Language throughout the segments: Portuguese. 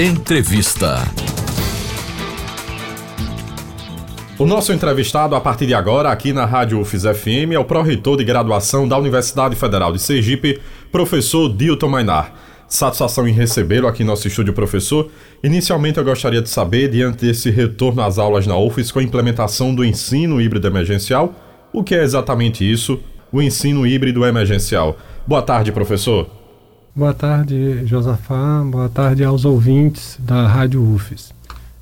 Entrevista. O nosso entrevistado a partir de agora aqui na Rádio UFES FM é o pró-reitor de graduação da Universidade Federal de Sergipe, professor Dilton Mainar. Satisfação em recebê-lo aqui em nosso estúdio, professor. Inicialmente eu gostaria de saber, diante desse retorno às aulas na UFES com a implementação do ensino híbrido emergencial, o que é exatamente isso, o ensino híbrido emergencial? Boa tarde, professor. Boa tarde, Josafá. Boa tarde aos ouvintes da Rádio UFES.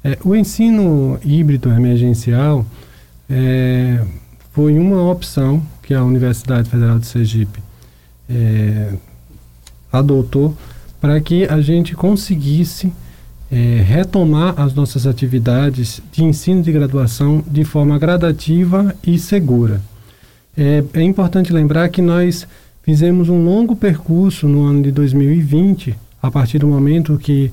É, o ensino híbrido emergencial é, foi uma opção que a Universidade Federal de Sergipe é, adotou para que a gente conseguisse é, retomar as nossas atividades de ensino de graduação de forma gradativa e segura. É, é importante lembrar que nós fizemos um longo percurso no ano de 2020, a partir do momento que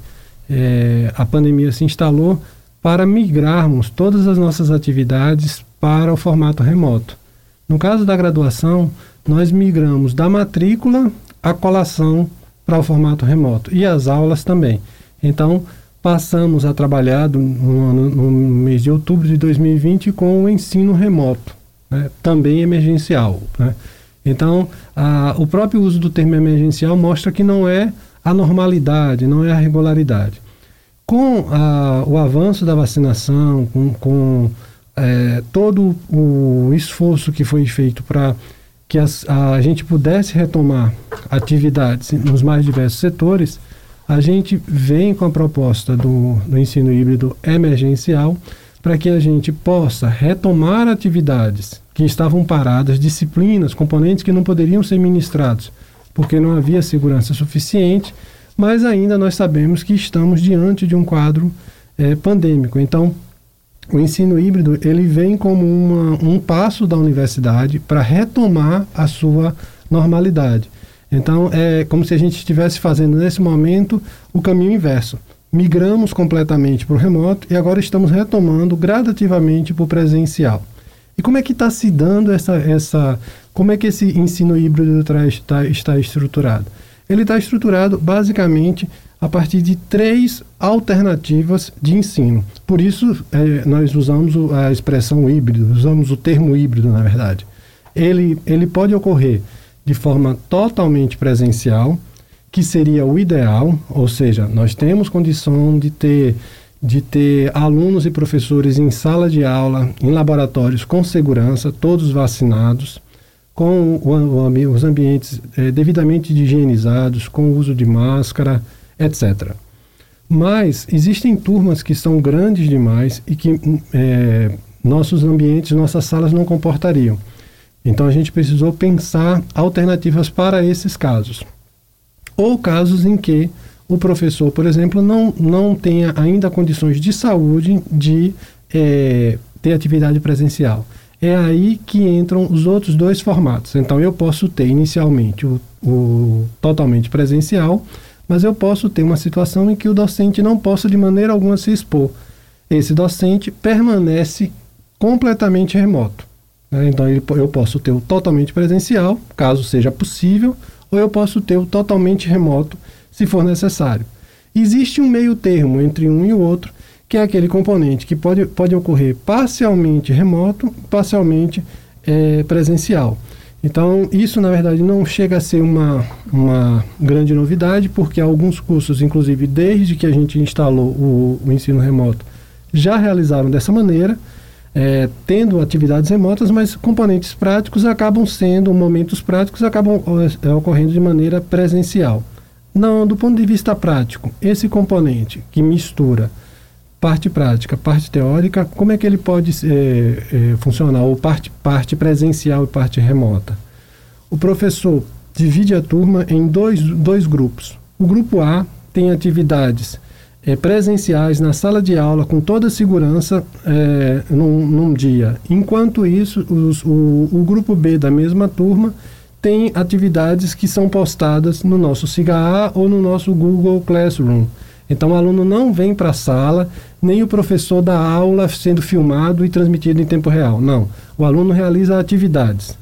é, a pandemia se instalou para migrarmos todas as nossas atividades para o formato remoto. No caso da graduação, nós migramos da matrícula à colação para o formato remoto e as aulas também. Então, passamos a trabalhar no, no mês de outubro de 2020 com o ensino remoto, né, também emergencial. Né. Então, a, o próprio uso do termo emergencial mostra que não é a normalidade, não é a regularidade. Com a, o avanço da vacinação, com, com é, todo o esforço que foi feito para que as, a gente pudesse retomar atividades nos mais diversos setores, a gente vem com a proposta do, do ensino híbrido emergencial para que a gente possa retomar atividades que estavam paradas, disciplinas, componentes que não poderiam ser ministrados, porque não havia segurança suficiente, mas ainda nós sabemos que estamos diante de um quadro é, pandêmico. Então, o ensino híbrido ele vem como uma, um passo da universidade para retomar a sua normalidade. Então, é como se a gente estivesse fazendo nesse momento o caminho inverso. Migramos completamente para o remoto e agora estamos retomando gradativamente para o presencial. E como é que está se dando essa, essa. Como é que esse ensino híbrido está, está estruturado? Ele está estruturado basicamente a partir de três alternativas de ensino. Por isso, é, nós usamos a expressão híbrido, usamos o termo híbrido, na verdade. Ele, ele pode ocorrer de forma totalmente presencial, que seria o ideal, ou seja, nós temos condição de ter de ter alunos e professores em sala de aula, em laboratórios com segurança, todos vacinados, com o, os ambientes é, devidamente higienizados, com o uso de máscara, etc. Mas existem turmas que são grandes demais e que é, nossos ambientes, nossas salas não comportariam. Então a gente precisou pensar alternativas para esses casos. Ou casos em que o professor, por exemplo, não, não tenha ainda condições de saúde de é, ter atividade presencial. É aí que entram os outros dois formatos. Então, eu posso ter inicialmente o, o totalmente presencial, mas eu posso ter uma situação em que o docente não possa de maneira alguma se expor. Esse docente permanece completamente remoto. Né? Então, ele, eu posso ter o totalmente presencial, caso seja possível, ou eu posso ter o totalmente remoto, se for necessário. Existe um meio termo entre um e o outro, que é aquele componente que pode, pode ocorrer parcialmente remoto, parcialmente é, presencial. Então, isso na verdade não chega a ser uma, uma grande novidade, porque alguns cursos, inclusive desde que a gente instalou o, o ensino remoto, já realizaram dessa maneira, é, tendo atividades remotas, mas componentes práticos acabam sendo, momentos práticos acabam é, ocorrendo de maneira presencial. Não, do ponto de vista prático, esse componente que mistura parte prática, parte teórica, como é que ele pode é, é, funcionar, ou parte, parte presencial e parte remota? O professor divide a turma em dois, dois grupos. O grupo A tem atividades é, presenciais na sala de aula com toda a segurança num, num, dia. Enquanto isso, os, o, o grupo B da mesma turma tem atividades que são postadas no nosso SIGA ou no nosso Google Classroom. Então o aluno não vem para a sala, nem o professor da aula sendo filmado e transmitido em tempo real. Não. O aluno realiza atividades.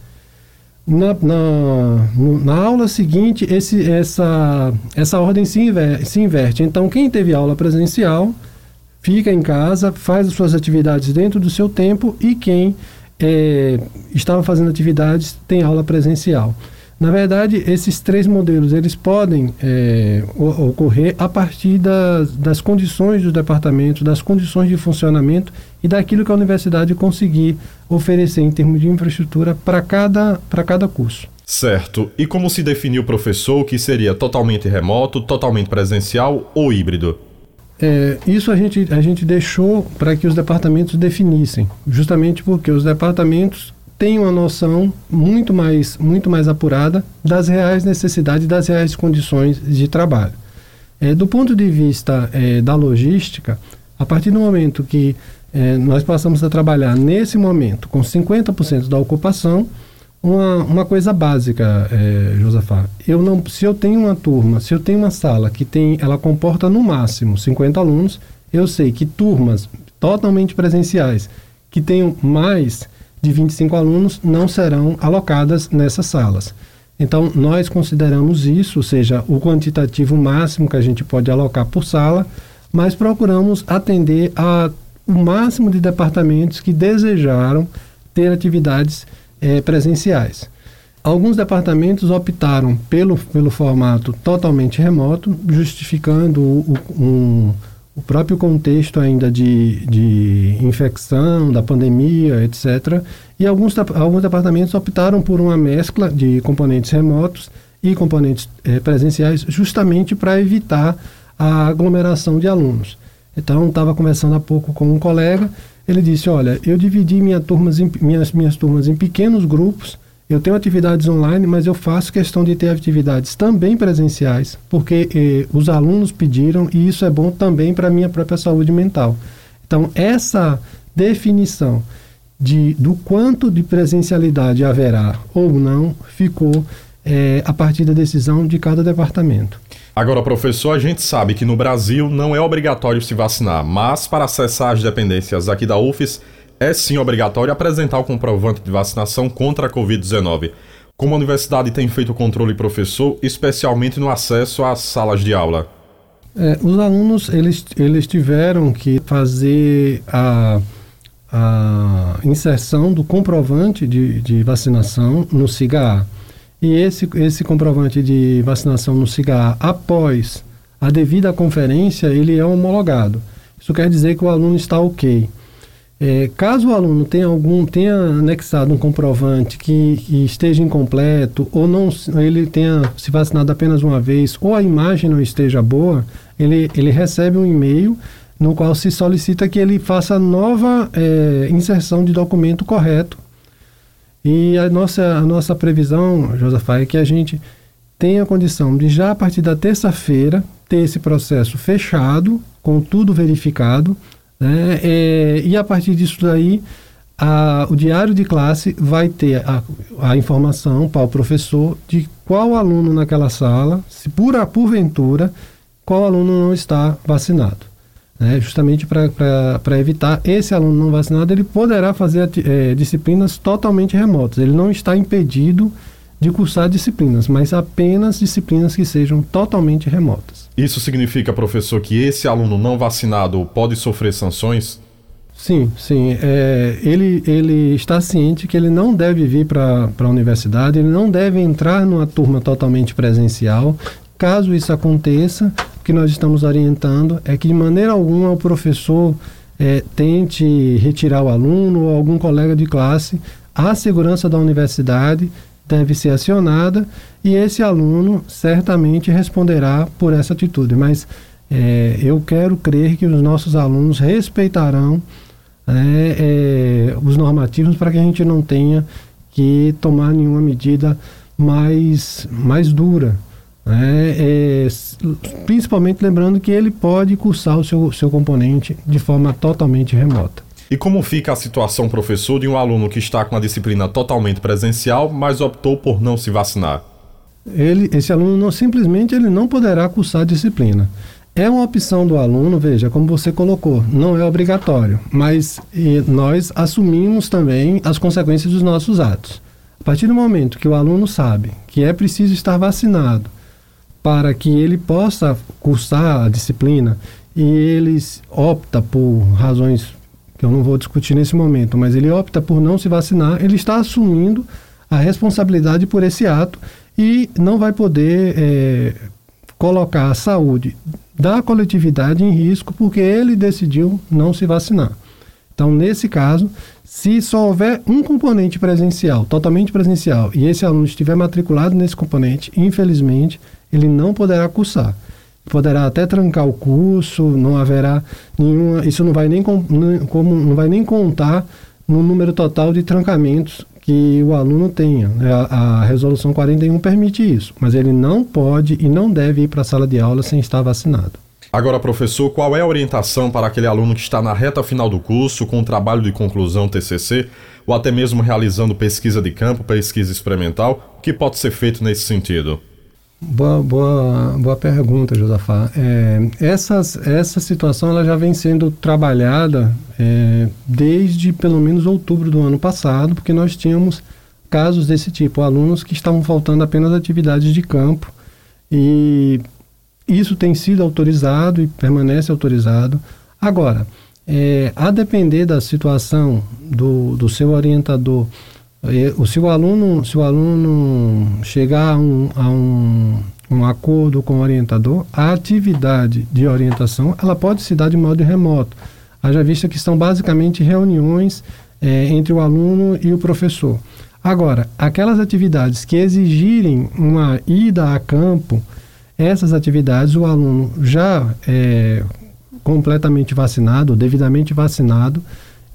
Na, na, na aula seguinte, esse, essa, essa ordem se, inver, se inverte. Então, quem teve aula presencial fica em casa, faz as suas atividades dentro do seu tempo e quem é, estava fazendo atividades tem aula presencial. Na verdade, esses três modelos eles podem é, ocorrer a partir das, das condições do departamento, das condições de funcionamento e daquilo que a universidade conseguir oferecer em termos de infraestrutura para cada, cada curso. Certo. E como se definiu o professor que seria totalmente remoto, totalmente presencial ou híbrido? É, isso a gente, a gente deixou para que os departamentos definissem, justamente porque os departamentos têm uma noção muito mais, muito mais apurada das reais necessidades, das reais condições de trabalho. É, do ponto de vista é, da logística, a partir do momento que é, nós passamos a trabalhar nesse momento com 50% da ocupação, uma, uma coisa básica, é, Josafá. Eu não, se eu tenho uma turma, se eu tenho uma sala que tem, ela comporta no máximo 50 alunos, eu sei que turmas totalmente presenciais que tenham mais de 25 alunos não serão alocadas nessas salas. Então, nós consideramos isso, ou seja, o quantitativo máximo que a gente pode alocar por sala, mas procuramos atender a o máximo de departamentos que desejaram ter atividades é, presenciais. Alguns departamentos optaram pelo, pelo formato totalmente remoto, justificando o, um, o próprio contexto ainda de, de infecção, da pandemia, etc. E alguns, alguns departamentos optaram por uma mescla de componentes remotos e componentes é, presenciais, justamente para evitar a aglomeração de alunos. Então, estava conversando há pouco com um colega ele disse: Olha, eu dividi minha turmas em, minhas, minhas turmas em pequenos grupos. Eu tenho atividades online, mas eu faço questão de ter atividades também presenciais, porque eh, os alunos pediram e isso é bom também para a minha própria saúde mental. Então, essa definição de, do quanto de presencialidade haverá ou não ficou eh, a partir da decisão de cada departamento. Agora, professor, a gente sabe que no Brasil não é obrigatório se vacinar, mas para acessar as dependências aqui da UFES, é sim obrigatório apresentar o comprovante de vacinação contra a Covid-19. Como a universidade tem feito o controle, professor, especialmente no acesso às salas de aula? É, os alunos eles, eles tiveram que fazer a, a inserção do comprovante de, de vacinação no SIGA e esse, esse comprovante de vacinação no CIGA após a devida conferência, ele é homologado. Isso quer dizer que o aluno está ok. É, caso o aluno tenha algum tenha anexado um comprovante que, que, esteja incompleto ou não ele tenha se vacinado apenas uma vez ou a imagem não esteja boa, ele, ele recebe um e-mail no qual se solicita que ele faça nova é, inserção de documento correto e a nossa, a nossa previsão, Josafá, é que a gente tenha condição de já a partir da terça-feira ter esse processo fechado, com tudo verificado, né? É, e a partir disso daí, a, o diário de classe vai ter a, a informação para o professor de qual aluno naquela sala, se por porventura, qual aluno não está vacinado né, justamente para evitar esse aluno não vacinado, ele poderá fazer é, disciplinas totalmente remotas. Ele não está impedido de cursar disciplinas, mas apenas disciplinas que sejam totalmente remotas. Isso significa, professor, que esse aluno não vacinado pode sofrer sanções? Sim, sim. É, ele, ele está ciente que ele não deve vir para a universidade, ele não deve entrar numa turma totalmente presencial. Caso isso aconteça, que nós estamos orientando é que de maneira alguma o professor é, tente retirar o aluno ou algum colega de classe. A segurança da universidade deve ser acionada e esse aluno certamente responderá por essa atitude. Mas é, eu quero crer que os nossos alunos respeitarão é, é, os normativos para que a gente não tenha que tomar nenhuma medida mais, mais dura né? É, principalmente lembrando que ele pode cursar o seu, seu componente de forma totalmente remota. E como fica a situação, professor, de um aluno que está com a disciplina totalmente presencial, mas optou por não se vacinar? Ele, esse aluno não, simplesmente ele não poderá cursar a disciplina. É uma opção do aluno, veja, como você colocou, não é obrigatório, mas nós assumimos também as consequências dos nossos atos. A partir do momento que o aluno sabe que é preciso estar vacinado para que ele possa cursar a disciplina e ele opta por razões que eu não vou discutir nesse momento, mas ele opta por não se vacinar, ele está assumindo a responsabilidade por esse ato e não vai poder é, colocar a saúde da coletividade em risco porque ele decidiu não se vacinar. Então, nesse caso, se só houver um componente presencial, totalmente presencial, e esse aluno estiver matriculado nesse componente, infelizmente, ele não poderá cursar. Poderá até trancar o curso, não haverá nenhuma. Isso não vai nem, com, como, não vai nem contar no número total de trancamentos que o aluno tenha. A, a, resolução 41 permite isso, mas ele não pode e não deve ir para a sala de aula sem estar vacinado. Agora, professor, qual é a orientação para aquele aluno que está na reta final do curso, com o trabalho de conclusão TCC, ou até mesmo realizando pesquisa de campo, pesquisa experimental? O que pode ser feito nesse sentido? Boa, boa, boa pergunta, Josafá. É, essas, essa situação ela já vem sendo trabalhada é, desde pelo menos outubro do ano passado, porque nós tínhamos casos desse tipo, alunos que estavam faltando apenas atividades de campo e isso tem sido autorizado e permanece autorizado. Agora, é, a depender da situação do, do seu orientador se o aluno, se o aluno chegar a um, a um, um acordo com o orientador, a atividade de orientação ela pode se dar de modo remoto. Haja vista que são basicamente reuniões é, entre o aluno e o professor. Agora, aquelas atividades que exigirem uma ida a campo, essas atividades o aluno já é completamente vacinado, devidamente vacinado,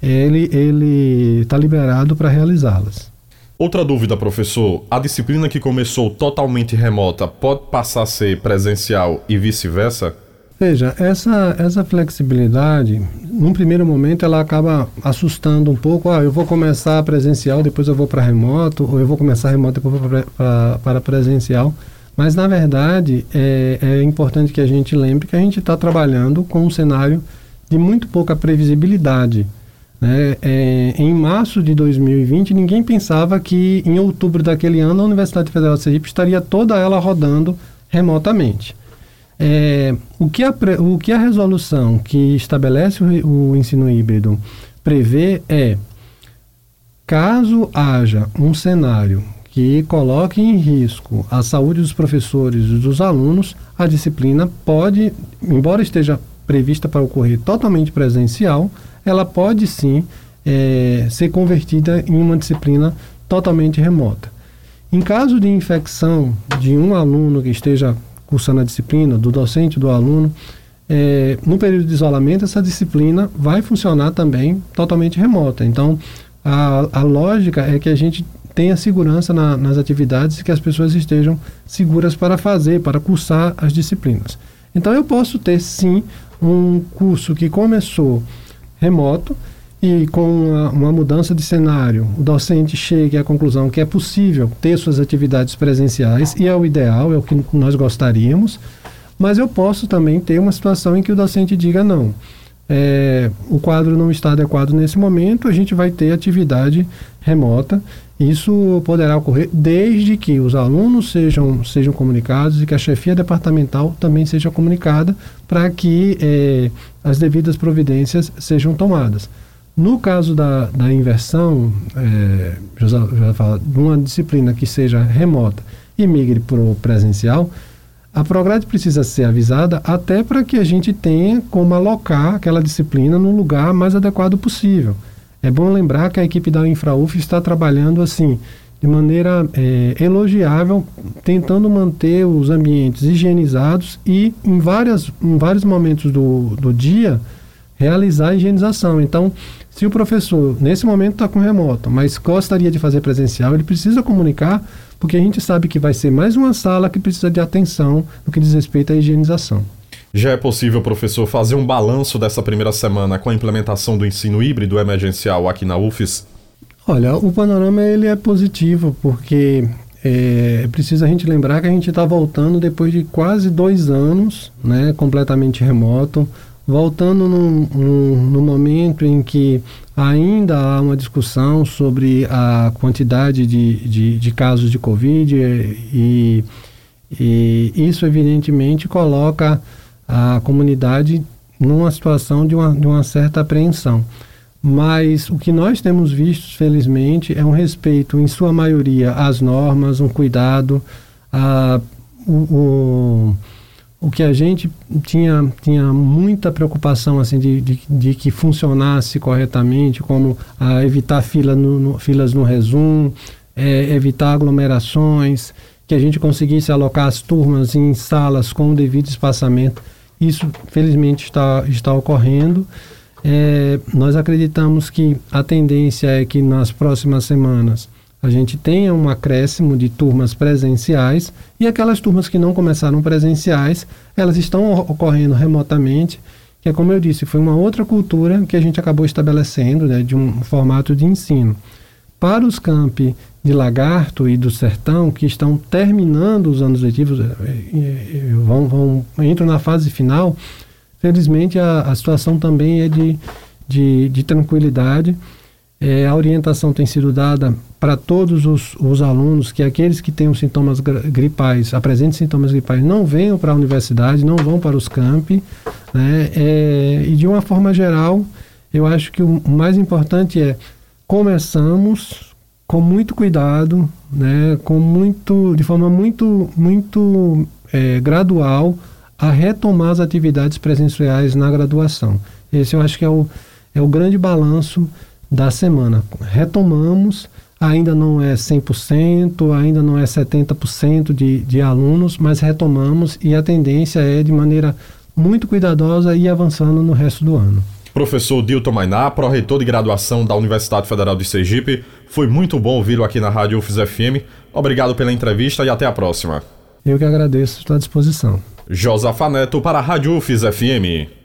ele ele está liberado para realizá-las. Outra dúvida, professor: a disciplina que começou totalmente remota pode passar a ser presencial e vice-versa? Veja, essa, essa flexibilidade, num primeiro momento, ela acaba assustando um pouco. Ah, eu vou começar presencial, depois eu vou para remoto, ou eu vou começar remoto, depois vou para presencial. Mas, na verdade, é, é importante que a gente lembre que a gente está trabalhando com um cenário de muito pouca previsibilidade. Né? É, em março de 2020, ninguém pensava que em outubro daquele ano a Universidade Federal de Sergipe estaria toda ela rodando remotamente. É, o, que a, o que a resolução que estabelece o, o ensino híbrido prevê é, caso haja um cenário que coloque em risco a saúde dos professores e dos alunos, a disciplina pode, embora esteja prevista para ocorrer totalmente presencial, ela pode sim é, ser convertida em uma disciplina totalmente remota. Em caso de infecção de um aluno que esteja cursando a disciplina, do docente, do aluno, é, no período de isolamento, essa disciplina vai funcionar também totalmente remota. Então, a, a lógica é que a gente tenha segurança na, nas atividades e que as pessoas estejam seguras para fazer, para cursar as disciplinas. Então, eu posso ter sim um curso que começou remoto e com uma, uma, mudança de cenário, o docente chegue à conclusão que é possível ter suas atividades presenciais e é o ideal, é o que nós gostaríamos, mas eu posso também ter uma situação em que o docente diga não. É, o quadro não está adequado nesse momento, a gente vai ter atividade remota. Isso poderá ocorrer desde que os alunos sejam, sejam comunicados e que a chefia departamental também seja comunicada para que é, as devidas providências sejam tomadas. No caso da, da inversão, é, já, já fala, de uma disciplina que seja remota e migre para o presencial, a Prograde precisa ser avisada até para que a gente tenha como alocar aquela disciplina no lugar mais adequado possível. É bom lembrar que a equipe da InfraUF está trabalhando assim, de maneira é, elogiável, tentando manter os ambientes higienizados e em, várias, em vários momentos do, do dia realizar a higienização. Então, se o professor, nesse momento, está com remoto, mas gostaria de fazer presencial, ele precisa comunicar, porque a gente sabe que vai ser mais uma sala que precisa de atenção no que diz respeito à higienização. Já é possível, professor, fazer um balanço dessa primeira semana com a implementação do ensino híbrido emergencial aqui na UFES? Olha, o panorama ele é positivo, porque é preciso a gente lembrar que a gente está voltando depois de quase dois anos, né, completamente remoto, voltando no, no, no, momento em que ainda há uma discussão sobre a quantidade de, de, de casos de Covid e, e, isso evidentemente coloca a comunidade numa situação de uma, de uma certa apreensão. Mas o que nós temos visto, felizmente, é um respeito, em sua maioria, às normas, um cuidado, a, o, o o que a gente tinha, tinha muita preocupação assim de, de, de que funcionasse corretamente, como a evitar fila no, no, filas no resumo, é, evitar aglomerações, que a gente conseguisse alocar as turmas em salas com o devido espaçamento. Isso, felizmente, está, está ocorrendo. É, nós acreditamos que a tendência é que nas próximas semanas a gente tenha um acréscimo de turmas presenciais e aquelas turmas que não começaram presenciais, elas estão ocorrendo remotamente, que é como eu disse, foi uma outra cultura que a gente acabou estabelecendo, né, de um formato de ensino. Para os campi de Lagarto e do Sertão, que estão terminando os anos letivos, é, é, é, vão, vão, entram na fase final, felizmente a, a situação também é de, de, de tranquilidade. É, a orientação tem sido dada para todos os, os, alunos que aqueles que têm sintomas gripais, apresentem sintomas gripais, não venham para a universidade, não vão para os campi. Né? É, e de uma forma geral, eu acho que o mais importante é começamos com muito cuidado, né? com muito, de forma muito, muito é, gradual a retomar as atividades presenciais na graduação. Esse eu acho que é o, é o grande balanço da semana. Retomamos, ainda não é 100%, ainda não é 70% de, de alunos, mas retomamos e a tendência é de maneira muito cuidadosa e avançando no resto do ano. Professor Dilton Mainá, pró-reitor de graduação da Universidade Federal de Sergipe, foi muito bom ouvi-lo aqui na Rádio UFES FM. Obrigado pela entrevista e até a próxima. Eu que agradeço, estou à disposição. Josafa Neto para a Rádio UFES FM.